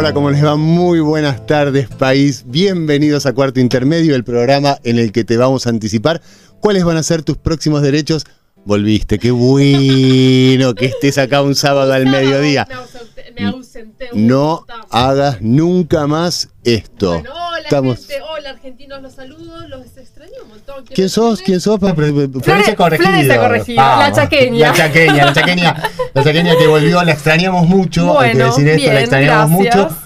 Hola, ¿cómo les va? Muy buenas tardes, país. Bienvenidos a Cuarto Intermedio, el programa en el que te vamos a anticipar cuáles van a ser tus próximos derechos. Volviste, qué bueno que estés acá un sábado al mediodía. Me ausenté. un No hagas nunca más esto. Bueno, hola, Estamos- gente, hola, argentinos, los saludos, los extraño un montón. ¿Quién sos? ¿Quién sos? Florencia Florencia Corregido. Corregido, la chaqueña. La chaqueña, la chaqueña. La chaqueña que volvió, la extrañamos mucho. hay que Bueno, decir esto, la extrañamos gracias. mucho.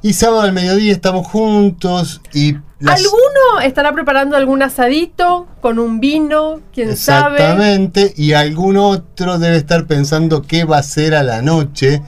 Y sábado al mediodía estamos juntos y las- ¿Alguno estará preparando algún asadito con un vino? ¿Quién sabe? Exactamente, y algún otro debe estar pensando qué va a hacer a la noche.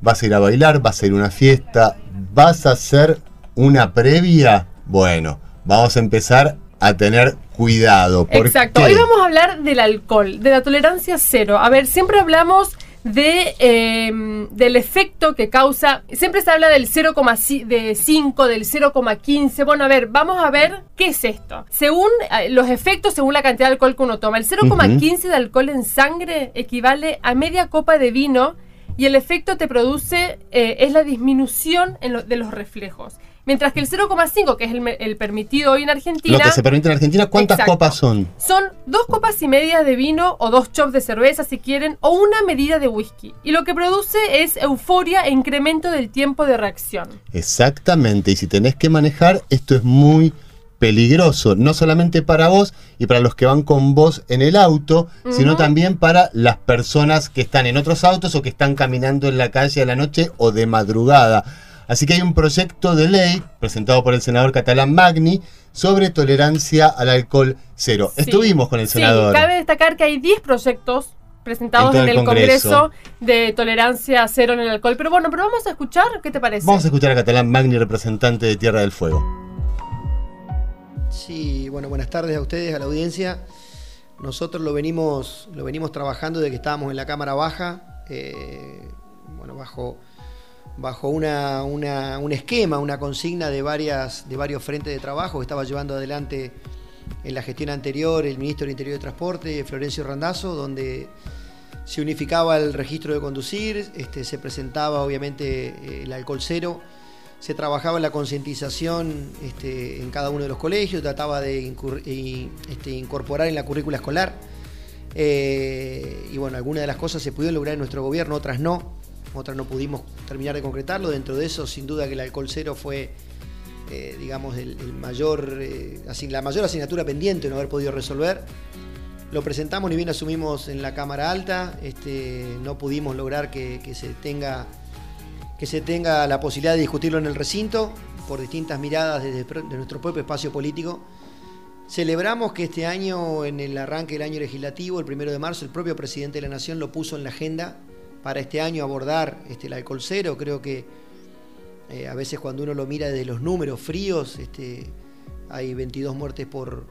¿Vas a ir a bailar? ¿Vas a ir a una fiesta? ¿Vas a hacer una previa? Bueno, vamos a empezar a tener cuidado. ¿Por Exacto. qué? Hoy vamos a hablar del alcohol, de la tolerancia cero. A ver, siempre hablamos de eh, del efecto que causa. Siempre se habla del 0,5, del 0,15. Bueno, a ver, vamos a ver qué es esto. Según eh, los efectos, según la cantidad de alcohol que uno toma, el 0,15 de alcohol en sangre equivale a media copa de vino y el efecto te produce eh, es la disminución en lo- de los reflejos. Mientras que el 0,5, que es el, permitido hoy en Argentina, Lo que se permite en Argentina, ¿cuántas Exacto. copas son? son dos copas y media de vino o dos chops de cerveza si quieren o una medida de whisky. Y lo que produce es euforia e incremento del tiempo de reacción. Exactamente, y si tenés que manejar, esto es muy peligroso, no solamente para vos y para los que van con vos en el auto, sino también para las personas que están en otros autos o que están caminando en la calle a la noche o de madrugada. Así que hay un proyecto de ley presentado por el senador catalán Magni sobre tolerancia al alcohol cero. Sí. Estuvimos con el senador. Sí, cabe destacar que hay 10 proyectos presentados En el el Congreso. Congreso. de tolerancia cero en el alcohol. Pero bueno, pero vamos a escuchar, ¿qué te parece? Vamos a escuchar a Catalán Magni, representante de Tierra del Fuego. Sí, bueno, buenas tardes a ustedes, a la audiencia. Nosotros lo venimos, lo venimos trabajando desde que estábamos en la Cámara Baja, eh, bueno, bajo, bajo una, un esquema, una consigna de, varias, de varios frentes de trabajo que estaba llevando adelante en la gestión anterior el ministro del Interior y Transporte, Florencio Randazzo, donde se unificaba el registro de conducir, este, se presentaba obviamente eh, el alcohol cero, se trabajaba en la concientización este, en cada uno de los colegios, trataba de este, incorporar en la currícula escolar. Eh, y bueno, algunas de las cosas se pudieron lograr en nuestro gobierno, otras no. Otras no pudimos terminar de concretarlo. Dentro de eso, sin duda que el alcohol cero fue, eh, digamos, el, mayor, eh, la mayor asignatura pendiente de no haber podido resolver. Lo presentamos, ni bien asumimos en la Cámara Alta, este, no pudimos lograr que, se tenga que se tenga la posibilidad de discutirlo en el recinto por distintas miradas desde de nuestro propio espacio político. Celebramos que este año, en el arranque del año legislativo, el primero de marzo, el propio presidente de la Nación lo puso en la agenda para este año abordar este, el alcohol cero. Creo que eh, a veces cuando uno lo mira desde los números fríos, este, hay 22 muertes por,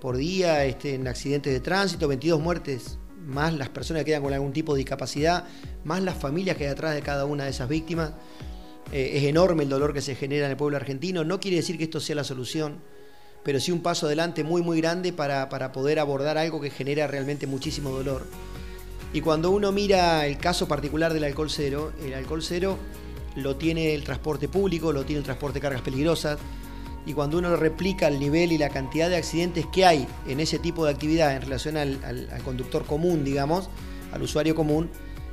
por día este, en accidentes de tránsito, 22 muertes más las personas que quedan con algún tipo de discapacidad, más las familias que hay atrás de cada una de esas víctimas. Eh, es enorme el dolor que se genera en el pueblo argentino. No quiere decir que esto sea la solución, pero sí un paso adelante muy, muy grande para, para poder abordar algo que genera realmente muchísimo dolor. Y cuando uno mira el caso particular del alcohol cero, el alcohol cero lo tiene el transporte público, lo tiene el transporte de cargas peligrosas, y cuando uno replica el nivel y la cantidad de accidentes que hay en ese tipo de actividad en relación al, conductor común, digamos, al usuario común,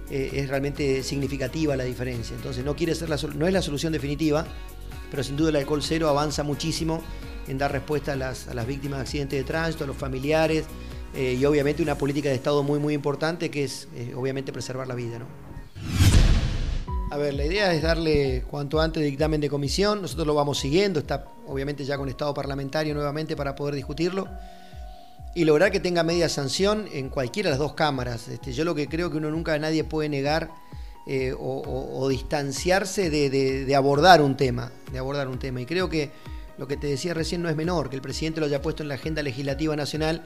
eh, es realmente significativa la diferencia. Entonces no, quiere ser la, no es la solución definitiva, pero sin duda el alcohol cero avanza muchísimo en dar respuesta a las, a las víctimas de accidentes de tránsito, a los familiares, eh, y obviamente una política de Estado muy muy importante que es eh, obviamente preservar la vida. ¿no? A ver, la idea es darle cuanto antes dictamen de comisión, nosotros lo vamos siguiendo, está obviamente ya con estado parlamentario nuevamente para poder discutirlo y lograr que tenga media sanción en cualquiera de las dos cámaras. Este, yo lo que creo que uno nunca nadie puede negar eh, o, distanciarse de abordar un tema, de abordar un tema. Y creo que lo que te decía recién no es menor, que el presidente lo haya puesto en la agenda legislativa nacional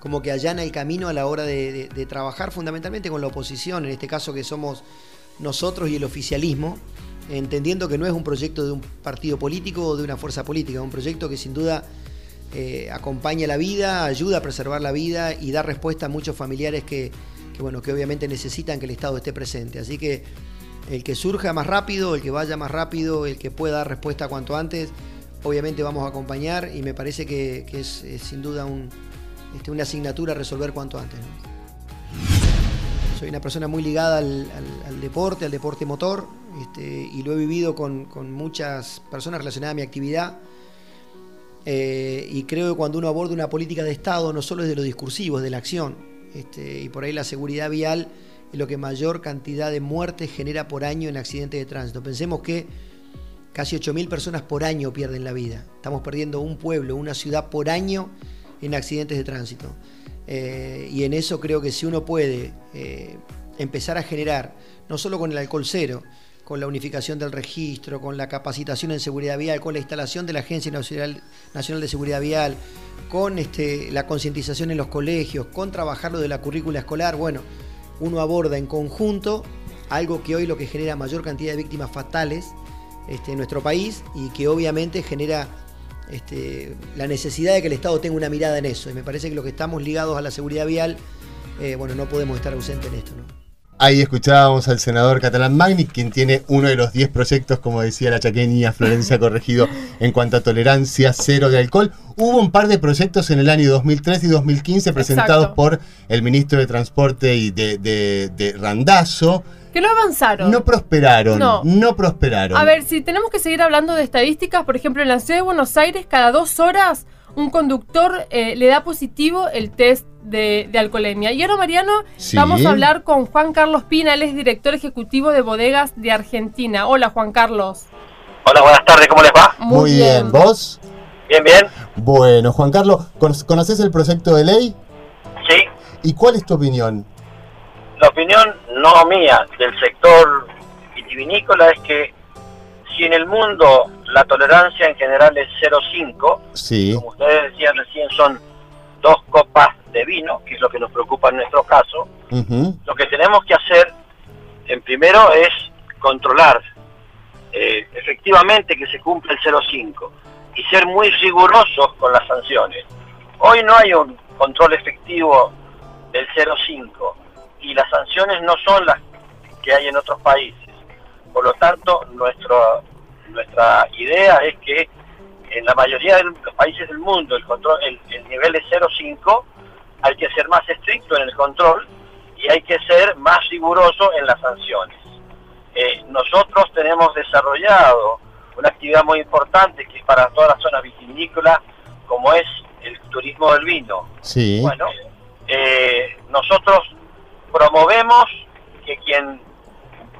como que allana el camino a la hora de, trabajar fundamentalmente con la oposición, en este caso que somos nosotros y el oficialismo, entendiendo que no es un proyecto de un partido político o de una fuerza política, es un proyecto que sin duda eh, acompaña la vida, ayuda a preservar la vida y da respuesta a muchos familiares que, bueno, que obviamente necesitan que el Estado esté presente. Así que el que surja más rápido, el que vaya más rápido, el que pueda dar respuesta cuanto antes, obviamente vamos a acompañar y me parece que, es, sin duda este, una asignatura a resolver cuanto antes. Soy una persona muy ligada al, deporte, al deporte motor, este, y lo he vivido con, muchas personas relacionadas a mi actividad. Eh, y creo que cuando uno aborda una política de Estado, no solo es de lo discursivo, es de la acción. Este, y por ahí la seguridad vial es lo que mayor cantidad de muertes genera por año en accidentes de tránsito. Pensemos que casi 8.000 personas por año pierden la vida. Estamos perdiendo un pueblo, una ciudad por año en accidentes de tránsito. Eh, y en eso creo que si uno puede eh, empezar a generar, no solo con el alcohol cero, con la unificación del registro, con la capacitación en seguridad vial, con la instalación de la Agencia Nacional, de Seguridad Vial, con este, la concientización en los colegios, con trabajar lo de la currícula escolar, bueno, uno aborda en conjunto algo que hoy lo que genera mayor cantidad de víctimas fatales este, en nuestro país y que obviamente genera este, la necesidad de que el Estado tenga una mirada en eso. Y me parece que los que estamos ligados a la seguridad vial, eh, bueno, no podemos estar ausentes en esto. Ahí escuchábamos al senador catalán Magni, quien tiene uno de los 10 proyectos, como decía la chaqueña Florencia Corregido, en cuanto a tolerancia cero de alcohol. Hubo un par de proyectos en el año 2003 y 2015 presentados por el ministro de Transporte y de, de, de Randazo. Que no avanzaron. No prosperaron. No. no. prosperaron. A ver, si tenemos que seguir hablando de estadísticas, por ejemplo, en la ciudad de Buenos Aires, cada dos horas un conductor eh, le da positivo el test de, alcoholemia. Y ahora, Mariano, vamos a hablar con Juan Carlos Pina, él es director ejecutivo de Bodegas de Argentina. Hola, Juan Carlos. Hola, buenas tardes, ¿cómo les va? Muy, bien. ¿vos? Bien, bien. Bueno, Juan Carlos, ¿conoces el proyecto de ley? Sí. ¿Y cuál es tu opinión? La opinión no mía, del sector vitivinícola es que si en el mundo la tolerancia en general es 0,5, sí. como ustedes decían recién son dos copas de vino, que es lo que nos preocupa en nuestro caso, lo que tenemos que hacer en primero es controlar eh, efectivamente que se cumpla el 0,5 y ser muy rigurosos con las sanciones. Hoy no hay un control efectivo del 0,5 y las sanciones no son las que hay en otros países. Por lo tanto, nuestro, nuestra idea es que en la mayoría de los países del mundo el control el, nivel es 0,5, hay que ser más estricto en el control y hay que ser más riguroso en las sanciones. Eh, nosotros tenemos desarrollado una actividad muy importante que es para toda la zona vitivinícola, como es el turismo del vino. Sí. Bueno, eh, nosotros promovemos que quien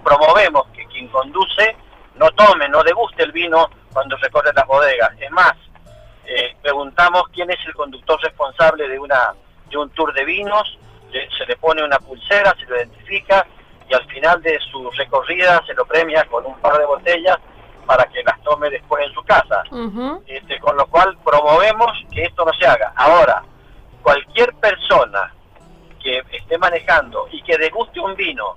promovemos que quien conduce no tome, no deguste el vino cuando recorre las bodegas. Es más, eh, preguntamos quién es el conductor responsable de una de un tour de vinos, se le pone una pulsera, se lo identifica y al final de su recorrida se lo premia con un par de botellas para que las tome después en su casa. este, con lo cual promovemos que esto no se haga. Ahora, cualquier persona que esté manejando y que deguste un vino,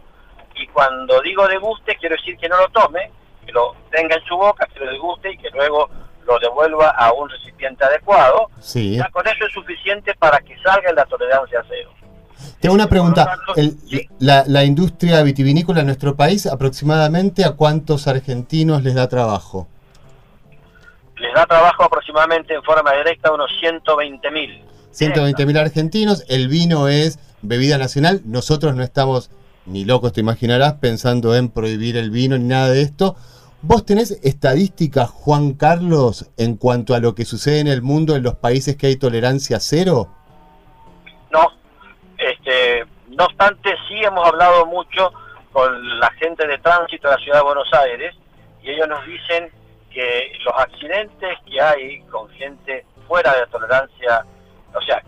y cuando digo deguste quiero decir que no lo tome, que lo tenga en su boca, que lo deguste y que luego lo devuelva a un recipiente adecuado, sí. ya con eso es suficiente para que salga la tolerancia cero. Tengo una pregunta. la, la, industria vitivinícola en nuestro país, aproximadamente a cuántos argentinos les da trabajo? Les da trabajo aproximadamente en forma directa a unos 120 mil. 120 mil argentinos. El vino es bebida nacional. Nosotros no estamos ni locos, te imaginarás, pensando en prohibir el vino ni nada de esto. ¿Vos tenés estadísticas, Juan Carlos, en cuanto a lo que sucede en el mundo en los países que hay tolerancia cero? No, este, no obstante, sí hemos hablado mucho con la gente de tránsito de la ciudad de Buenos Aires y ellos nos dicen que los accidentes que hay con gente fuera de tolerancia, o sea,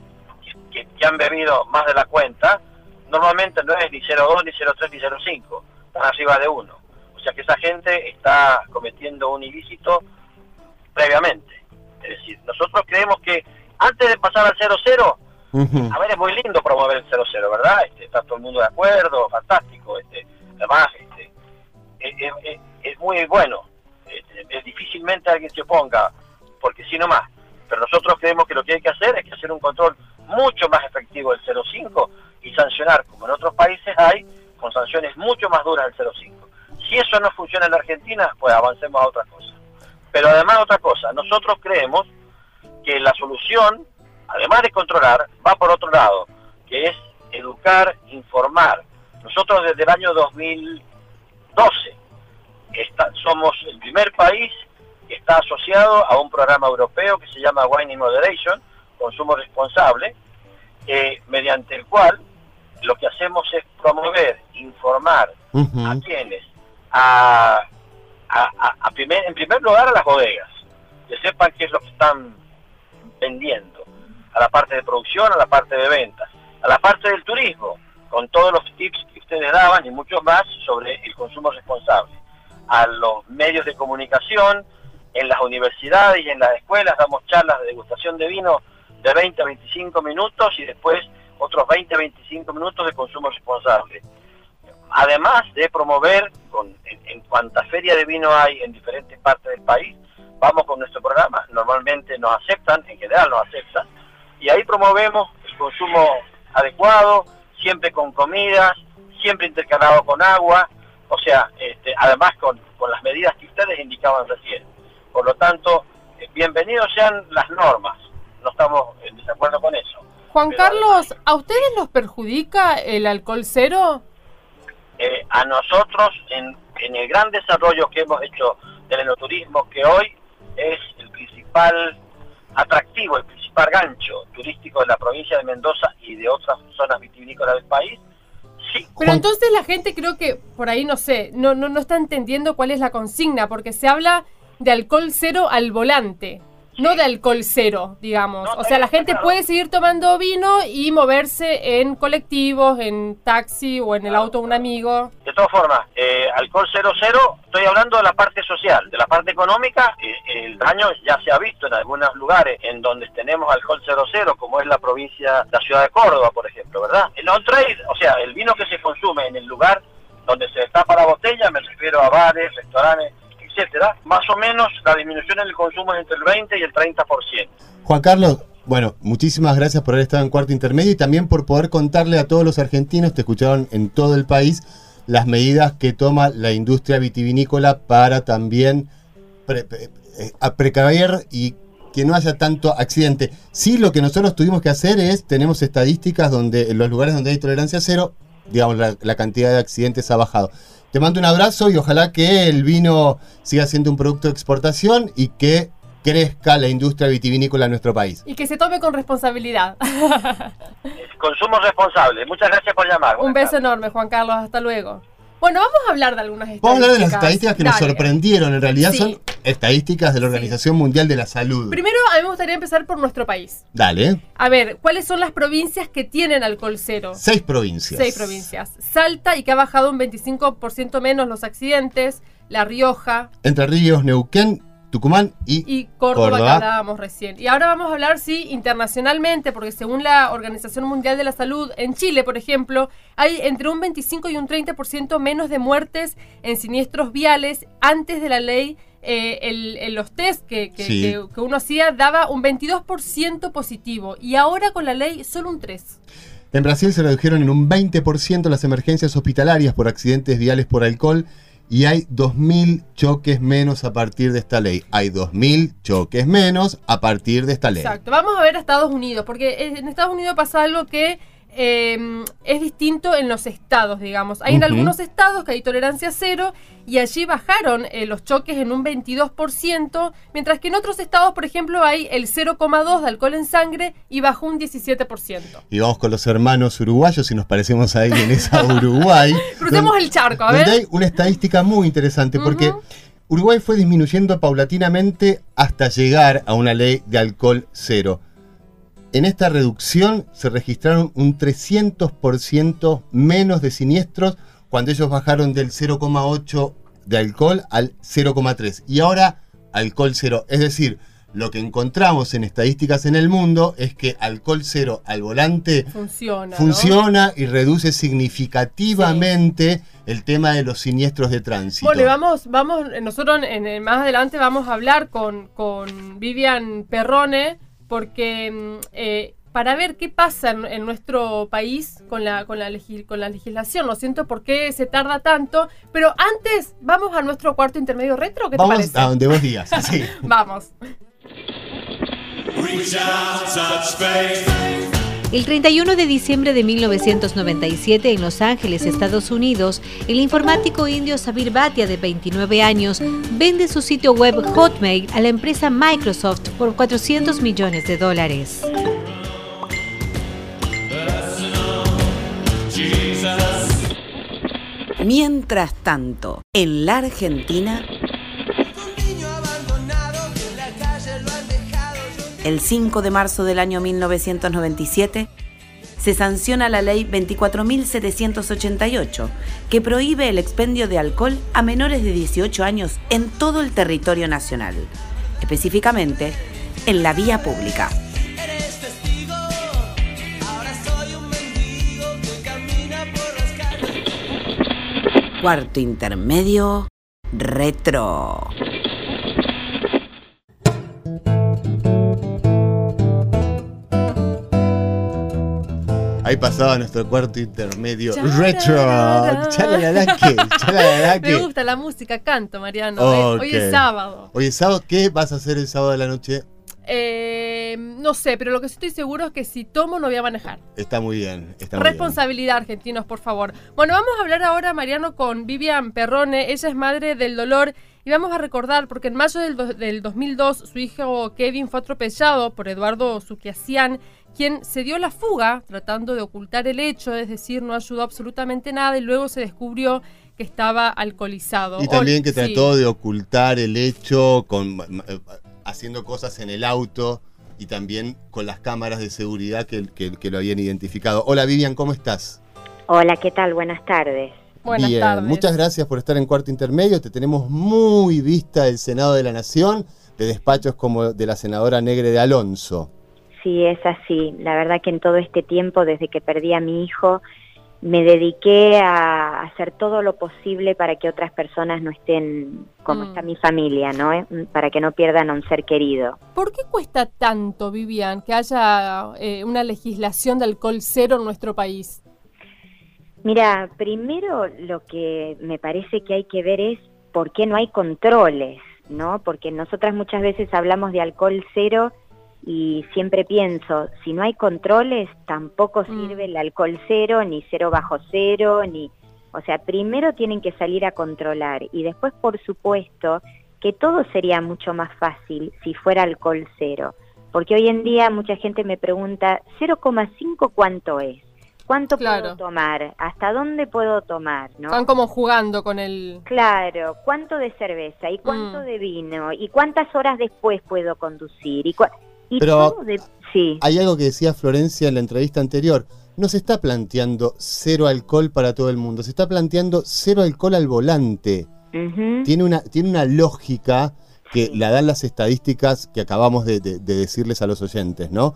que, han bebido más de la cuenta, normalmente no es ni 0,2, ni 0,3, ni 0,5, están arriba de 1. O sea que esa gente está cometiendo un ilícito previamente. Es decir, nosotros creemos que antes de pasar al 0,0, A ver, es muy lindo promover el 0-0, ¿verdad? Este, está todo el mundo de acuerdo, fantástico. Este, además, este, es, muy bueno. Este, difícilmente alguien se oponga, porque si no más. Pero nosotros creemos que lo que hay que hacer es que hacer un control mucho más efectivo del 0,5 y sancionar, como en otros países hay, con sanciones mucho más duras del 0,5. Si eso no funciona en la Argentina, pues avancemos a otra cosa. Pero además otra cosa, nosotros creemos que la solución, además de controlar, va por otro lado, que es educar, informar. Nosotros desde el año 2012 somos el primer país que está asociado a un programa europeo que se llama Wine in Moderation, consumo responsable, eh, mediante el cual lo que hacemos es promover, informar a quienes, a, a, primer, en primer lugar a las bodegas, que sepan qué es lo que están vendiendo, a la parte de producción, a la parte de ventas, a la parte del turismo, con todos los tips que ustedes daban y muchos más sobre el consumo responsable, a los medios de comunicación, en las universidades y en las escuelas damos charlas de degustación de vino de 20 a 25 minutos y después otros 20 a 25 minutos de consumo responsable. Además de promover, con, en, cuanta feria de vino hay en diferentes partes del país, vamos con nuestro programa, normalmente nos aceptan, en general nos aceptan, y ahí promovemos el consumo adecuado, siempre con comidas, siempre intercalado con agua, o sea, este, además con, con las medidas que ustedes indicaban recién. Por lo tanto, eh, bienvenidos sean las normas, no estamos en desacuerdo con eso. Juan Carlos, ¿a ustedes los perjudica el alcohol cero? Eh, a nosotros, en, en el gran desarrollo que hemos hecho del enoturismo, que hoy es el principal atractivo, el principal gancho turístico de la provincia de Mendoza y de otras zonas vitivinícolas del país, sí. Pero entonces la gente creo que por ahí no sé, no, no, no está entendiendo cuál es la consigna, porque se habla de alcohol cero al volante no de alcohol cero, digamos. o sea, la gente puede seguir tomando vino y moverse en colectivos, en taxi o en el auto de un amigo. De todas formas, eh, alcohol cero cero, estoy hablando de la parte social, de la parte económica, eh, el daño ya se ha visto en algunos lugares en donde tenemos alcohol cero cero, como es la provincia, la ciudad de Córdoba, por ejemplo, ¿verdad? El on-trade, o sea, el vino que se consume en el lugar donde se tapa la botella, me refiero a bares, restaurantes, más o menos la disminución en el consumo es entre el 20 y el 30%. Juan Carlos, bueno, muchísimas gracias por haber estado en cuarto intermedio y también por poder contarle a todos los argentinos, te escucharon en todo el país, las medidas que toma la industria vitivinícola para también pre eh, precaver y que no haya tanto accidente. Sí, lo que nosotros tuvimos que hacer es, tenemos estadísticas donde en los lugares donde hay tolerancia cero, digamos, la cantidad de accidentes ha bajado. Te mando un abrazo y ojalá que el vino siga siendo un producto de exportación y que crezca la industria vitivinícola en nuestro país. Y que se tome con responsabilidad. Consumo responsable. Muchas gracias por llamar. Un beso enorme, Juan Carlos. Hasta luego. Bueno, vamos a hablar de algunas estadísticas. Vamos a hablar de las estadísticas que nos sorprendieron. En realidad son estadísticas de la Organización Mundial de la Salud. Primero, a mí me gustaría empezar por nuestro país. Dale. A ver, ¿cuáles son las provincias que tienen alcohol cero? Seis provincias. Seis provincias. Salta y que ha bajado un 25% menos los accidentes. La Rioja. Entre Ríos, Neuquén, Tucumán y, Córdoba, que hablábamos recién. Y ahora vamos a hablar, sí, internacionalmente, porque según la Organización Mundial de la Salud, en Chile, por ejemplo, hay entre un 25 y un 30% menos de muertes en siniestros viales antes de la ley. Eh, los test que, que, uno hacía daba un 22% positivo y ahora con la ley solo un 3%. En Brasil se redujeron en un 20% las emergencias hospitalarias por accidentes viales por alcohol y hay 2.000 choques menos a partir de esta ley. Hay 2.000 choques menos a partir de esta ley. Exacto. Vamos a ver a Estados Unidos, porque en Estados Unidos pasa algo que Em, es distinto en los estados, digamos. Hay en algunos estados que hay tolerancia cero y allí bajaron eh, los choques en un 22%, mientras que en otros estados, por ejemplo, hay el 0,2 de alcohol en sangre y bajó un 17%. Y vamos con los hermanos uruguayos y nos parecemos ahí en esa Uruguay. Crucemos el charco, a ver. Hay una estadística muy interesante porque... Uruguay fue disminuyendo paulatinamente hasta llegar a una ley de alcohol cero. En esta reducción se registraron un 300% menos de siniestros cuando ellos bajaron del 0,8 de alcohol al 0,3 y ahora alcohol cero. Es decir, lo que encontramos en estadísticas en el mundo es que alcohol cero al volante funciona, funciona y reduce significativamente el tema de los siniestros de tránsito. Bueno, vamos, vamos, nosotros en, más adelante vamos a hablar con, con Vivian Perrone porque mm, eh, para ver qué pasa en, nuestro país con la, con, la con la legislación. Lo siento por qué se tarda tanto, pero antes vamos a nuestro cuarto intermedio retro. ¿Qué vamos te parece? a donde vos digas. Sí. vamos. El 31 de diciembre de 1997 en Los Ángeles, Estados Unidos, el informático indio Sabir Bhatia, de 29 años, vende su sitio web Hotmail a la empresa Microsoft por 400 millones de dólares. Mientras tanto, en la Argentina, el 5 de marzo del año 1997, se sanciona la ley 24.788, que prohíbe el expendio de alcohol a menores de 18 años en todo el territorio nacional, específicamente en la vía pública. Cuarto intermedio, retro. Ahí pasaba nuestro cuarto intermedio retro. Me gusta la música, canto, Mariano. ¿eh? Hoy es sábado. Hoy es sábado. ¿Qué vas a hacer el sábado de la noche? Eh, no sé, pero lo que estoy seguro es que si tomo no voy a manejar. Está muy bien. Responsabilidad, argentinos, por favor. Bueno, vamos a hablar ahora, Mariano, con Vivian Perrone. Ella es madre del dolor. Y vamos a recordar, porque en mayo del, del 2002 su hijo Kevin fue atropellado por Eduardo Suquiasian, quien se dio la fuga tratando de ocultar el hecho, es decir, no ayudó absolutamente nada y luego se descubrió que estaba alcoholizado. Y también que trató de ocultar el hecho con haciendo cosas en el auto y también con las cámaras de seguridad que, que, lo habían identificado. Hola Vivian, ¿cómo estás? Hola, ¿qué tal? Buenas tardes. Buenas Bien, muchas gracias por estar en Cuarto Intermedio. Te tenemos muy vista el Senado de la Nación, de despachos como de la senadora Negre de Alonso. Sí, es así. La verdad que en todo este tiempo, desde que perdí a mi hijo, me dediqué a hacer todo lo posible para que otras personas no estén como mm. está mi familia, ¿no? Eh, para que no pierdan a un ser querido. ¿Por qué cuesta tanto, Vivian, que haya eh, una legislación de alcohol cero en nuestro país? Mira, primero lo que me parece que hay que ver es por qué no hay controles, ¿no? Porque nosotras muchas veces hablamos de alcohol cero y siempre pienso, si no hay controles, tampoco mm. sirve el alcohol cero, ni cero bajo cero, ni... O sea, primero tienen que salir a controlar y después, por supuesto, que todo sería mucho más fácil si fuera alcohol cero. Porque hoy en día mucha gente me pregunta, 0,5 cuánto es? ¿Cuánto puedo tomar? ¿Hasta dónde puedo tomar? ¿no? Están como jugando con el... Claro, ¿cuánto de cerveza? ¿Y cuánto mm. de vino? ¿Y cuántas horas después puedo conducir? ¿Y pero hay algo que decía Florencia en la entrevista anterior. No se está planteando cero alcohol para todo el mundo, se está planteando cero alcohol al volante. tiene, una, tiene una lógica que la dan las estadísticas que acabamos de, decirles a los oyentes, ¿no?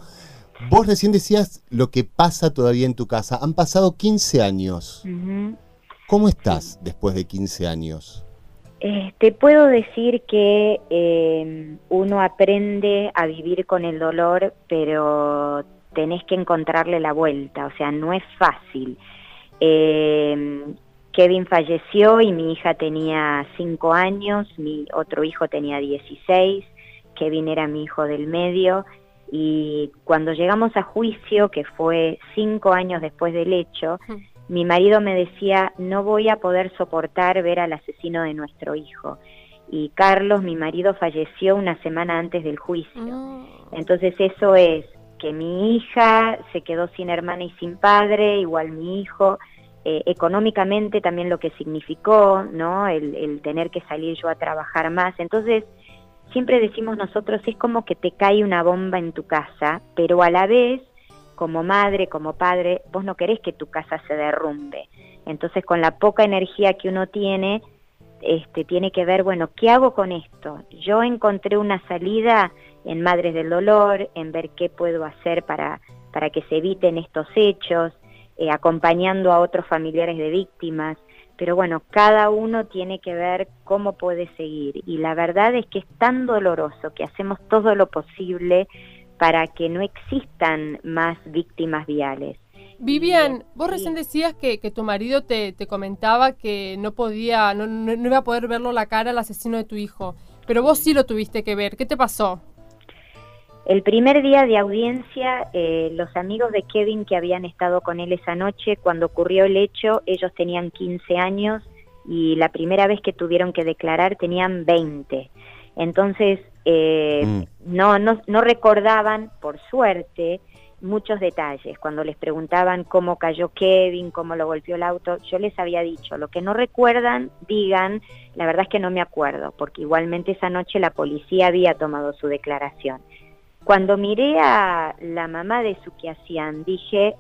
Vos recién decías lo que pasa todavía en tu casa. Han pasado 15 años. ¿Cómo estás después de 15 años? Te puedo decir que em, uno aprende a vivir con el dolor, pero tenés que encontrarle la vuelta, o sea, no es fácil. Em, Kevin falleció y mi hija tenía 5 años, mi otro hijo tenía 16, Kevin era mi hijo del medio y cuando llegamos a juicio, que fue 5 años después del hecho, mi marido me decía, no voy a poder soportar ver al asesino de nuestro hijo. Y Carlos, mi marido, falleció una semana antes del juicio. Entonces eso es que mi hija se quedó sin hermana y sin padre, igual mi hijo, eh, económicamente también lo que significó, ¿no? El, el tener que salir yo a trabajar más. Entonces, siempre decimos nosotros, es como que te cae una bomba en tu casa, pero a la vez como madre, como padre, vos no querés que tu casa se derrumbe. Entonces con la poca energía que uno tiene, este, tiene que ver, bueno, ¿qué hago con esto? Yo encontré una salida en Madres del Dolor, en ver qué puedo hacer para, para que se eviten estos hechos, eh, acompañando a otros familiares de víctimas, pero bueno, cada uno tiene que ver cómo puede seguir. Y la verdad es que es tan doloroso que hacemos todo lo posible para que no existan más víctimas viales. Vivian, vos recién decías que, tu marido te, comentaba que no podía, no, no, iba a poder verlo la cara al asesino de tu hijo, pero vos sí lo tuviste que ver. ¿Qué te pasó? El primer día de audiencia, eh, los amigos de Kevin que habían estado con él esa noche, cuando ocurrió el hecho, ellos tenían 15 años y la primera vez que tuvieron que declarar tenían 20. Entonces, eh, mm. no, no, no recordaban, por suerte, muchos detalles. Cuando les preguntaban cómo cayó Kevin, cómo lo golpeó el auto, yo les había dicho, lo que no recuerdan, digan, la verdad es que no me acuerdo, porque igualmente esa noche la policía había tomado su declaración. Cuando miré a la mamá de Sukiasian, dije,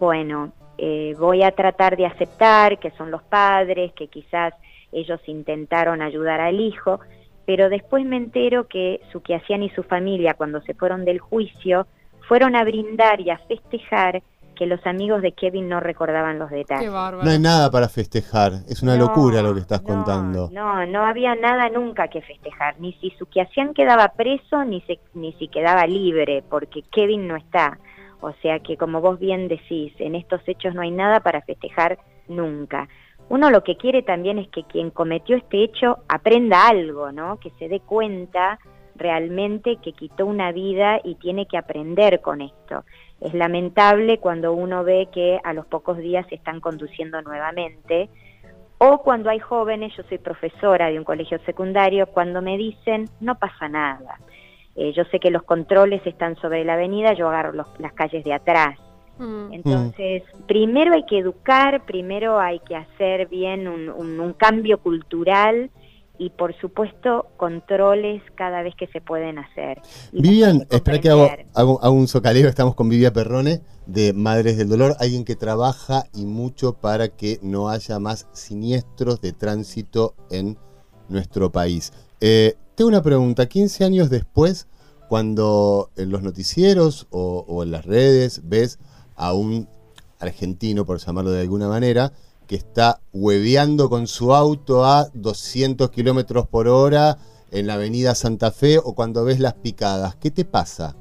bueno, eh, voy a tratar de aceptar que son los padres, que quizás ellos intentaron ayudar al hijo, pero después me entero que Sukiasian y su familia, cuando se fueron del juicio, fueron a brindar y a festejar que los amigos de Kevin no recordaban los detalles. no hay nada para festejar, es una locura lo que estás contando. No, no había nada nunca que festejar, ni si Sukiasian quedaba preso, ni, ni si quedaba libre, porque Kevin no está. O sea que, como vos bien decís, en estos hechos no hay nada para festejar nunca. Uno lo que quiere también es que quien cometió este hecho aprenda algo, ¿no? Que se dé cuenta realmente que quitó una vida y tiene que aprender con esto. Es lamentable cuando uno ve que a los pocos días se están conduciendo nuevamente o cuando hay jóvenes, yo soy profesora de un colegio secundario, cuando me dicen no pasa nada. Eh, yo sé que los controles están sobre la avenida, yo agarro las calles de atrás. Mm. Entonces, primero hay que educar, primero hay que hacer bien un cambio cultural y por supuesto controles cada vez que se pueden hacer. Vivian, espera que hago, hago, un socaleo, estamos con Vivian Perrone de Madres del Dolor, alguien que trabaja y mucho para que no haya más siniestros de tránsito en nuestro país. Eh, tengo una pregunta, 15 años después, cuando en los noticieros o, o en las redes ves a un argentino, por llamarlo de alguna manera, que está hueveando con su auto a 200 kilómetros por hora en la avenida Santa Fe o cuando ves las picadas. ¿Qué te pasa?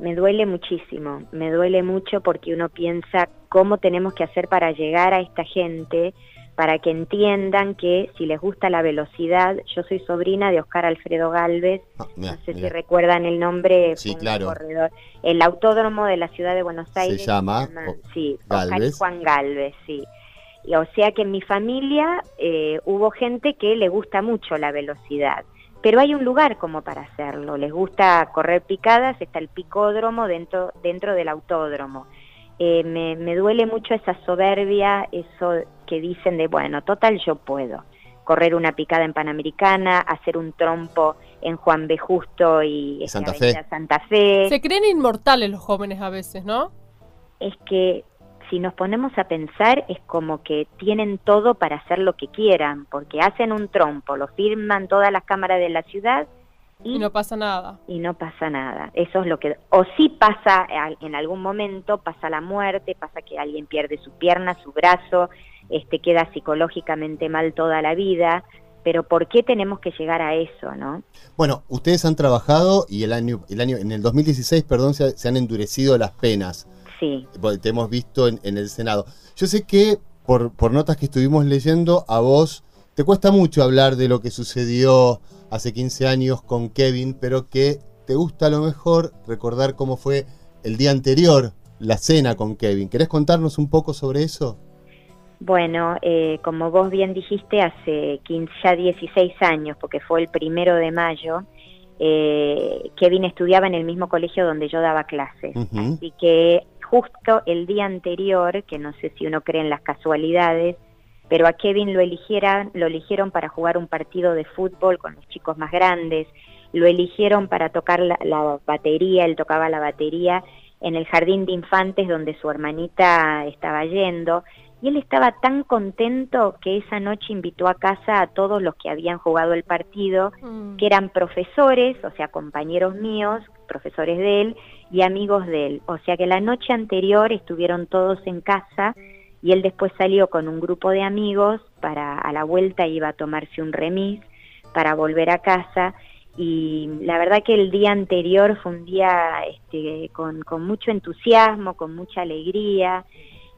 Me duele muchísimo, me duele mucho porque uno piensa cómo tenemos que hacer para llegar a esta gente, para que entiendan que si les gusta la velocidad, yo soy sobrina de Oscar Alfredo Galvez, ah, no sé si recuerdan el nombre, sí, claro. el autódromo de la ciudad de Buenos Aires. Se llama, sí, Oscar Juan Galvez, sí. O sea que en mi familia eh, hubo gente que le gusta mucho la velocidad, pero hay un lugar como para hacerlo. Les gusta correr picadas, está el picódromo dentro, dentro del autódromo. Eh, me, me duele mucho esa soberbia, eso que dicen de, bueno, total yo puedo correr una picada en Panamericana, hacer un trompo en Juan B. Justo y Santa Fe. Santa Fe. Se creen inmortales los jóvenes a veces, ¿no? Es que si nos ponemos a pensar, es como que tienen todo para hacer lo que quieran, porque hacen un trompo, lo firman todas las cámaras de la ciudad y, no pasa nada. Y no pasa nada. Eso es lo que... O sí pasa en algún momento, pasa la muerte, pasa que alguien pierde su pierna, su brazo, este, queda psicológicamente mal toda la vida, pero ¿por qué tenemos que llegar a eso, no? Bueno, ustedes han trabajado y el año, el año en el 2016, perdón, se han endurecido las penas. Sí. Te hemos visto en, el Senado. Yo sé que por, por notas que estuvimos leyendo, a vos te cuesta mucho hablar de lo que sucedió hace 15 años con Kevin, pero que te gusta a lo mejor recordar cómo fue el día anterior, la cena con Kevin. ¿Querés contarnos un poco sobre eso? Bueno, eh, como vos bien dijiste, hace 15, ya 16 años, porque fue el primero de mayo, eh, Kevin estudiaba en el mismo colegio donde yo daba clases. Así que justo el día anterior, que no sé si uno cree en las casualidades, pero a Kevin lo eligieron, lo eligieron para jugar un partido de fútbol con los chicos más grandes, lo eligieron para tocar la, la batería, él tocaba la batería en el jardín de infantes donde su hermanita estaba yendo, y él estaba tan contento que esa noche invitó a casa a todos los que habían jugado el partido, Mm. que eran profesores, o sea, compañeros míos, profesores de él y amigos de él. O sea que la noche anterior estuvieron todos en casa y él después salió con un grupo de amigos para a la vuelta iba a tomarse un remis para volver a casa y la verdad que el día anterior fue un día este, con, mucho entusiasmo, con mucha alegría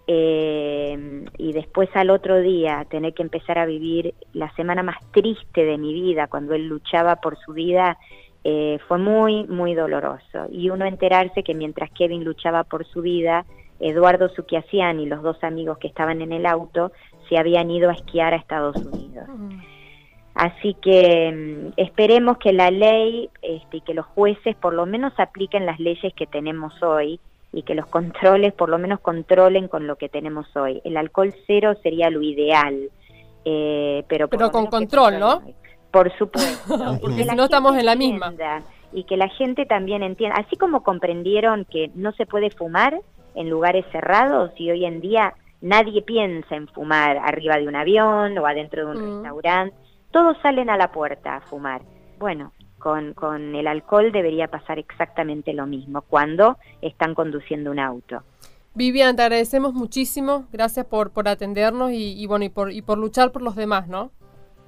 eh, y después al otro día tener que empezar a vivir la semana más triste de mi vida cuando él luchaba por su vida eh, fue muy, muy doloroso. Y uno enterarse que mientras Kevin luchaba por su vida, Eduardo Suquiasian y los dos amigos que estaban en el auto se habían ido a esquiar a Estados Unidos. Así que mm, esperemos que la ley este, y que los jueces por lo menos apliquen las leyes que tenemos hoy y que los controles por lo menos controlen con lo que tenemos hoy. El alcohol cero sería lo ideal, eh, pero, Pero con control, ¿no? Por supuesto. Porque si no estamos en la misma. Y que la gente también entienda, así como comprendieron que no se puede fumar en lugares cerrados y hoy en día nadie piensa en fumar arriba de un avión o adentro de un Mm. restaurante, todos salen a la puerta a fumar. Bueno, con, con el alcohol debería pasar exactamente lo mismo cuando están conduciendo un auto. Vivian, te agradecemos muchísimo. Gracias por, por atendernos y, y bueno, y por, y por luchar por los demás, ¿no?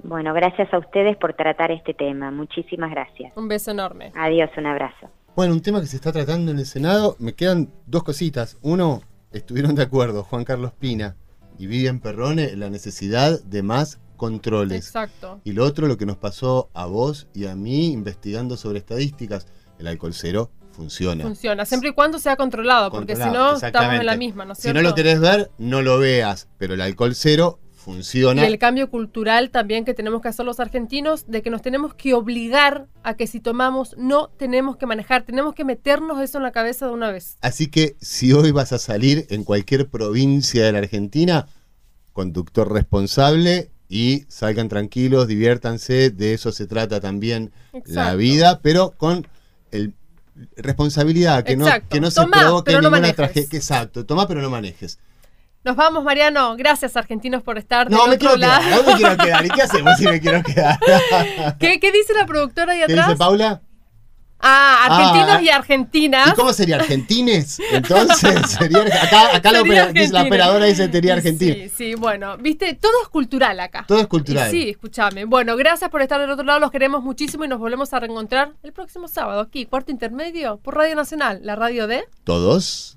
Bueno, gracias a ustedes por tratar este tema. Muchísimas gracias. Un beso enorme. Adiós, un abrazo. Bueno, un tema que se está tratando en el Senado, me quedan dos cositas. Uno, estuvieron de acuerdo Juan Carlos Pina y Vivian Perrone en la necesidad de más controles. Exacto. Y lo otro, lo que nos pasó a vos y a mí investigando sobre estadísticas, el alcohol cero funciona. Funciona, siempre y cuando sea controlado, porque si no estamos en la misma, ¿no es Si cierto? no lo querés ver, no lo veas, pero el alcohol cero Y funciona. el cambio cultural también que tenemos que hacer los argentinos, de que nos tenemos que obligar a que si tomamos no tenemos que manejar, tenemos que meternos eso en la cabeza de una vez. Así que si hoy vas a salir en cualquier provincia de la Argentina, conductor responsable y salgan tranquilos, diviértanse, de eso se trata también la vida, pero con el responsabilidad, que Exacto. no, que no se Tomá, provoque pero no ninguna tragedia. Exacto, toma pero no manejes. Nos vamos, Mariano. Gracias, argentinos, por estar No, me quiero lado. quedar, no me quiero quedar. ¿Y qué hacemos si me quiero quedar? ¿Qué, qué dice la productora ahí ¿Qué atrás? dice Paula? Ah, argentinos Ah, y argentinas. ¿Y cómo sería? ¿Argentines? Entonces, sería, acá, acá la, opera- operadora dice sería argentina. Sí, sí, bueno, viste, todo es cultural acá. Todo es cultural. Y Sí, escúchame. Bueno, gracias por estar del otro lado, los queremos muchísimo y nos volvemos a reencontrar el próximo sábado aquí, cuarto intermedio, por Radio Nacional, la radio de... ¿Todos?